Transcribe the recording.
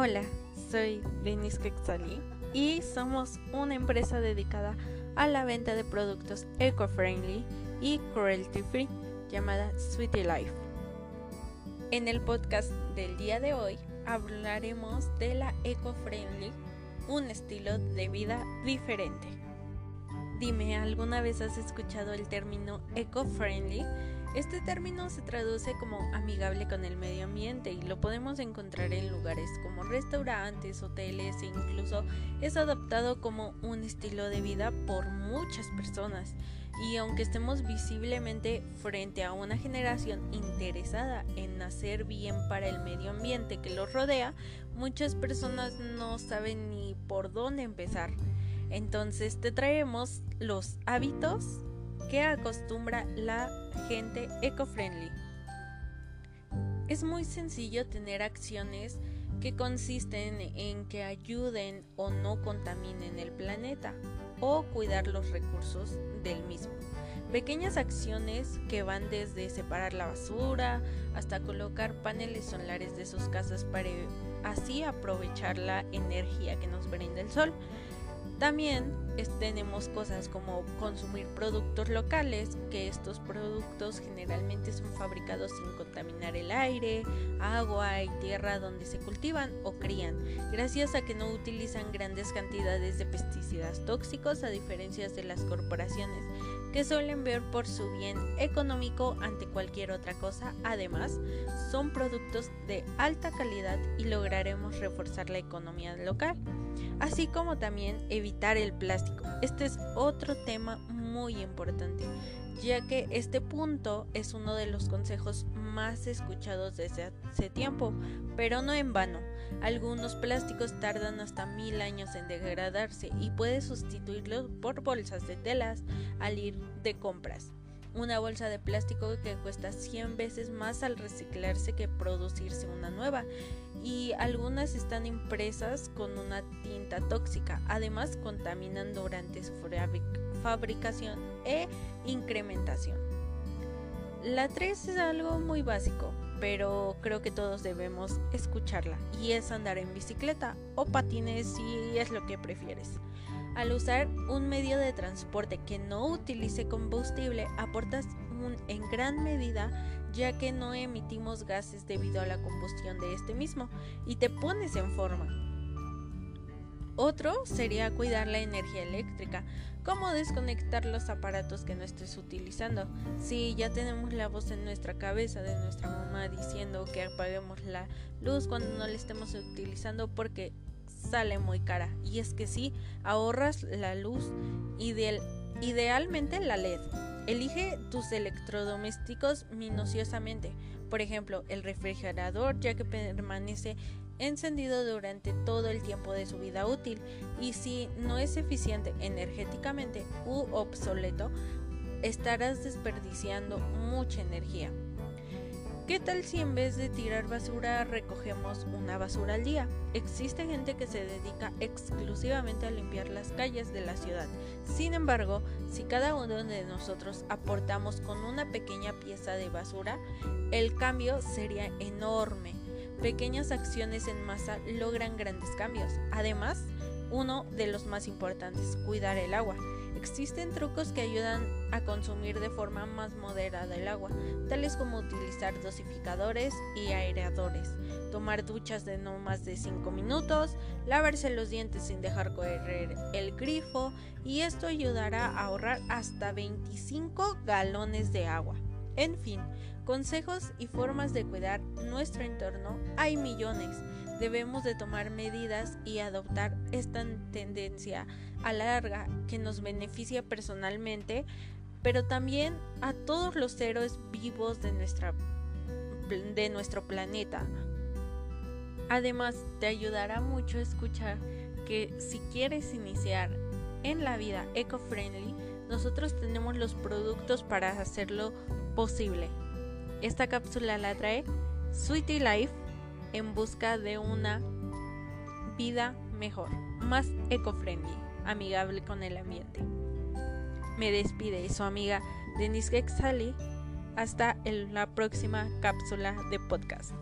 Hola, soy Denise Quexali y somos una empresa dedicada a la venta de productos eco-friendly y cruelty free llamada Sweetie Life. En el podcast del día de hoy hablaremos de la eco-friendly, un estilo de vida diferente. Dime, ¿alguna vez has escuchado el término eco-friendly? Este término se traduce como amigable con el medio ambiente y lo podemos encontrar en lugares como restaurantes, hoteles e incluso es adoptado como un estilo de vida por muchas personas. Y aunque estemos visiblemente frente a una generación interesada en hacer bien para el medio ambiente que los rodea, muchas personas no saben ni por dónde empezar. Entonces te traemos los hábitos que acostumbra la gente eco-friendly. Es muy sencillo tener acciones que consisten en que ayuden o no contaminen el planeta o cuidar los recursos del mismo. Pequeñas acciones que van desde separar la basura hasta colocar paneles solares de sus casas para así aprovechar la energía que nos brinda el sol. También tenemos cosas como consumir productos locales, que estos productos generalmente son fabricados sin contaminar el aire, agua y tierra donde se cultivan o crían, gracias a que no utilizan grandes cantidades de pesticidas tóxicos a diferencia de las corporaciones que suelen ver por su bien económico ante cualquier otra cosa. Además, son productos de alta calidad y lograremos reforzar la economía local así como también evitar el plástico. Este es otro tema muy importante, ya que este punto es uno de los consejos más escuchados desde hace tiempo, pero no en vano. Algunos plásticos tardan hasta mil años en degradarse y puedes sustituirlos por bolsas de telas al ir de compras una bolsa de plástico que cuesta 100 veces más al reciclarse que producirse una nueva y algunas están impresas con una tinta tóxica, además contaminan durante su fabricación e incrementación. La 3 es algo muy básico, pero creo que todos debemos escucharla y es andar en bicicleta o patines si es lo que prefieres. Al usar un medio de transporte que no utilice combustible, aportas en gran medida ya que no emitimos gases debido a la combustión de este mismo y te pones en forma. Otro sería cuidar la energía eléctrica, como desconectar los aparatos que no estés utilizando. Si ya tenemos la voz en nuestra cabeza de nuestra mamá diciendo que apaguemos la luz cuando no la estemos utilizando porque sale muy cara. Y es que sí, ahorras la luz, ideal, idealmente la LED. Elige tus electrodomésticos minuciosamente. Por ejemplo, el refrigerador, ya que permanece encendido durante todo el tiempo de su vida útil y si no es eficiente energéticamente u obsoleto, estarás desperdiciando mucha energía. ¿Qué tal si en vez de tirar basura recogemos una basura al día? Existe gente que se dedica exclusivamente a limpiar las calles de la ciudad. Sin embargo, si cada uno de nosotros aportamos con una pequeña pieza de basura, el cambio sería enorme. Pequeñas acciones en masa logran grandes cambios. Además, uno de los más importantes, cuidar el agua. Existen trucos que ayudan a consumir de forma más moderada el agua, tales como utilizar dosificadores y aireadores, tomar duchas de no más de 5 minutos, lavarse los dientes sin dejar correr el grifo y esto ayudará a ahorrar hasta 25 galones de agua. En fin, consejos y formas de cuidar nuestro entorno hay millones debemos de tomar medidas y adoptar esta tendencia a larga que nos beneficia personalmente, pero también a todos los seres vivos de, nuestra, de nuestro planeta. Además, te ayudará mucho escuchar que si quieres iniciar en la vida eco-friendly, nosotros tenemos los productos para hacerlo posible. Esta cápsula la trae Sweetie Life en busca de una vida mejor, más eco-friendly, amigable con el ambiente. Me despide su amiga Denise Gexali. Hasta la próxima cápsula de podcast.